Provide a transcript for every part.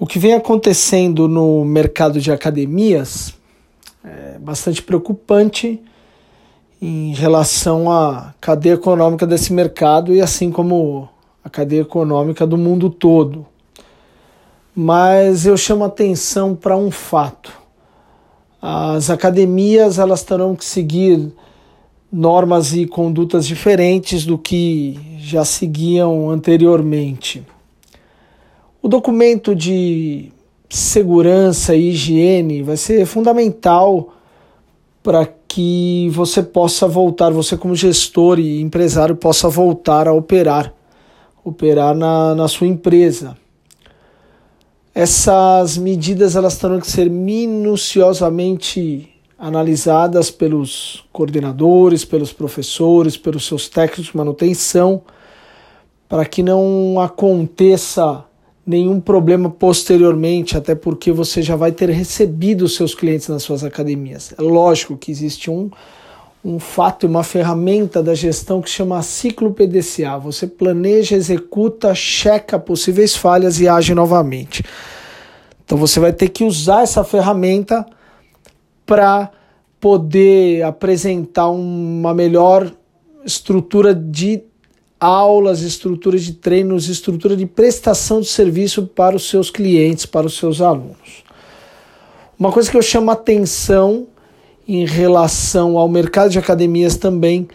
O que vem acontecendo no mercado de academias é bastante preocupante em relação à cadeia econômica desse mercado e assim como a cadeia econômica do mundo todo. Mas eu chamo atenção para um fato. As academias elas terão que seguir normas e condutas diferentes do que já seguiam anteriormente. O documento de segurança e higiene vai ser fundamental para que você possa voltar, você como gestor e empresário possa voltar a operar, operar na, na sua empresa. Essas medidas elas terão que ser minuciosamente analisadas pelos coordenadores, pelos professores, pelos seus técnicos de manutenção, para que não aconteça nenhum problema posteriormente, até porque você já vai ter recebido os seus clientes nas suas academias. É lógico que existe um, um fato e uma ferramenta da gestão que chama ciclo PDCA. Você planeja, executa, checa possíveis falhas e age novamente. Então você vai ter que usar essa ferramenta para poder apresentar uma melhor estrutura de aulas, estrutura de treinos, estrutura de prestação de serviço para os seus clientes, para os seus alunos. Uma coisa que eu chamo atenção em relação ao mercado de academias também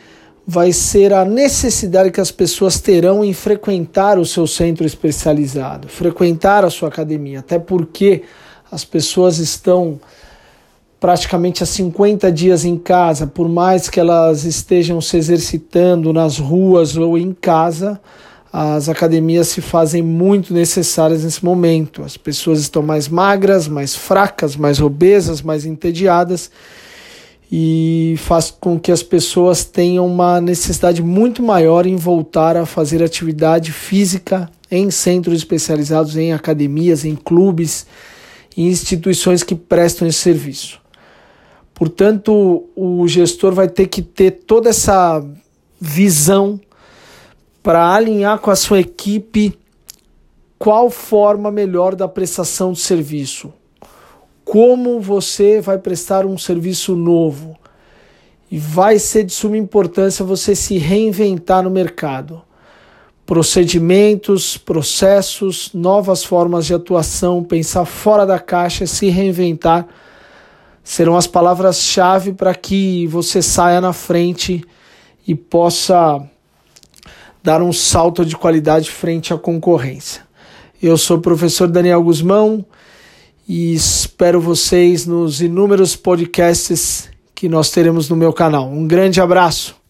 vai ser a necessidade que as pessoas terão em frequentar o seu centro especializado, frequentar a sua academia, até porque as pessoas estão praticamente há 50 dias em casa, por mais que elas estejam se exercitando nas ruas ou em casa, as academias se fazem muito necessárias nesse momento. As pessoas estão mais magras, mais fracas, mais obesas, mais entediadas e faz com que as pessoas tenham uma necessidade muito maior em voltar a fazer atividade física em centros especializados, em academias, em clubes, em instituições que prestam esse serviço. Portanto, o gestor vai ter que ter toda essa visão para alinhar com a sua equipe qual forma melhor da prestação de serviço. Como você vai prestar um serviço novo. E vai ser de suma importância você se reinventar no mercado. Procedimentos, processos, novas formas de atuação, pensar fora da caixa, se reinventar serão as palavras-chave para que você saia na frente e possa dar um salto de qualidade frente à concorrência. Eu sou o professor Daniel Guzmão e espero vocês nos inúmeros podcasts que nós teremos no meu canal. Um grande abraço!